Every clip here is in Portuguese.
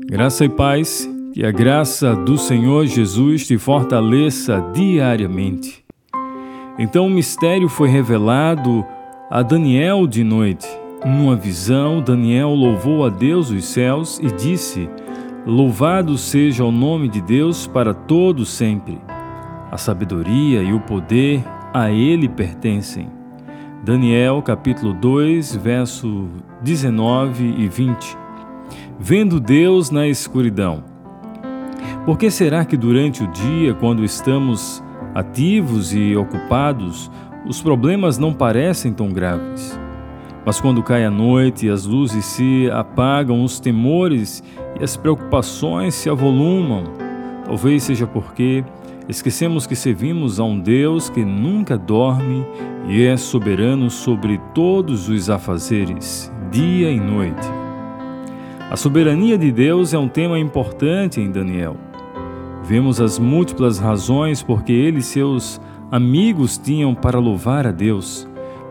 Graça e paz, que a graça do Senhor Jesus te fortaleça diariamente. Então o mistério foi revelado a Daniel de noite. Numa visão, Daniel louvou a Deus dos céus e disse: Louvado seja o nome de Deus para todo sempre. A sabedoria e o poder a ele pertencem. Daniel capítulo 2, verso 19 e 20. Vendo Deus na escuridão. Por que será que durante o dia, quando estamos ativos e ocupados, os problemas não parecem tão graves? Mas quando cai a noite e as luzes se apagam, os temores e as preocupações se avolumam, talvez seja porque esquecemos que servimos a um Deus que nunca dorme e é soberano sobre todos os afazeres, dia e noite. A soberania de Deus é um tema importante em Daniel. Vemos as múltiplas razões porque ele e seus amigos tinham para louvar a Deus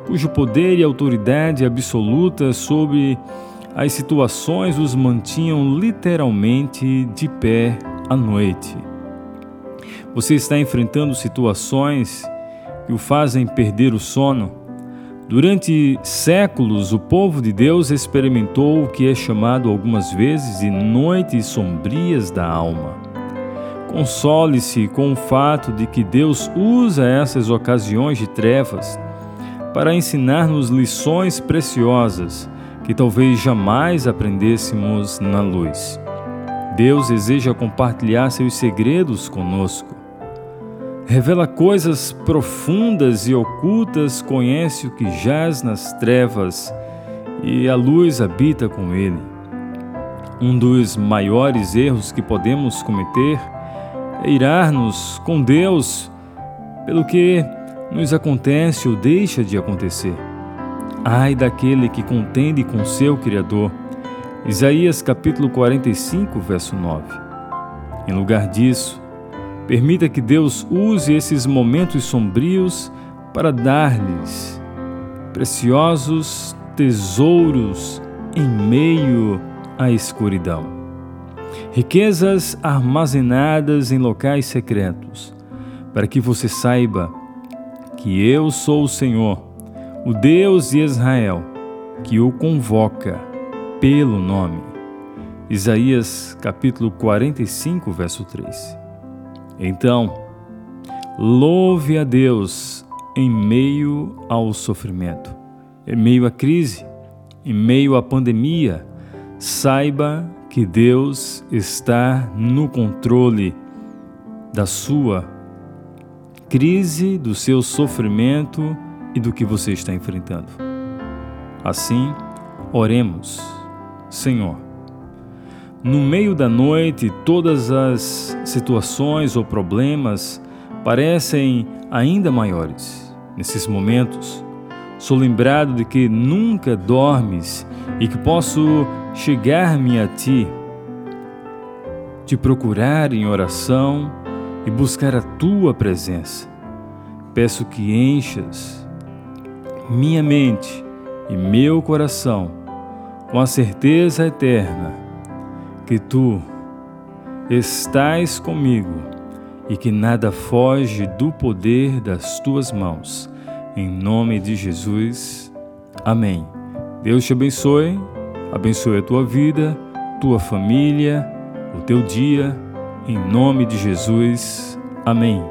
cujo poder e autoridade absoluta sobre as situações os mantinham literalmente de pé à noite. Você está enfrentando situações que o fazem perder o sono? Durante séculos, o povo de Deus experimentou o que é chamado algumas vezes de noites sombrias da alma. Console-se com o fato de que Deus usa essas ocasiões de trevas para ensinar-nos lições preciosas que talvez jamais aprendêssemos na luz. Deus deseja compartilhar seus segredos conosco. Revela coisas profundas e ocultas, conhece o que jaz nas trevas e a luz habita com ele. Um dos maiores erros que podemos cometer é irar-nos com Deus pelo que nos acontece ou deixa de acontecer. Ai daquele que contende com seu Criador. Isaías capítulo 45, verso 9. Em lugar disso, permita que Deus use esses momentos sombrios para dar-lhes preciosos tesouros em meio à escuridão. Riquezas armazenadas em locais secretos, para que você saiba que eu sou o Senhor, o Deus de Israel, que o convoca pelo nome. Isaías capítulo 45, verso 3. Então, louve a Deus em meio ao sofrimento, em meio à crise, em meio à pandemia. Saiba que Deus está no controle da sua crise, do seu sofrimento e do que você está enfrentando. Assim, oremos, Senhor. No meio da noite, todas as situações ou problemas parecem ainda maiores. Nesses momentos, sou lembrado de que nunca dormes e que posso chegar-me a Ti, te procurar em oração e buscar a tua presença. Peço que enchas minha mente e meu coração com a certeza eterna que tu estás comigo e que nada foge do poder das tuas mãos. Em nome de Jesus. Amém. Deus te abençoe, abençoe a tua vida, tua família, o teu dia em nome de Jesus. Amém.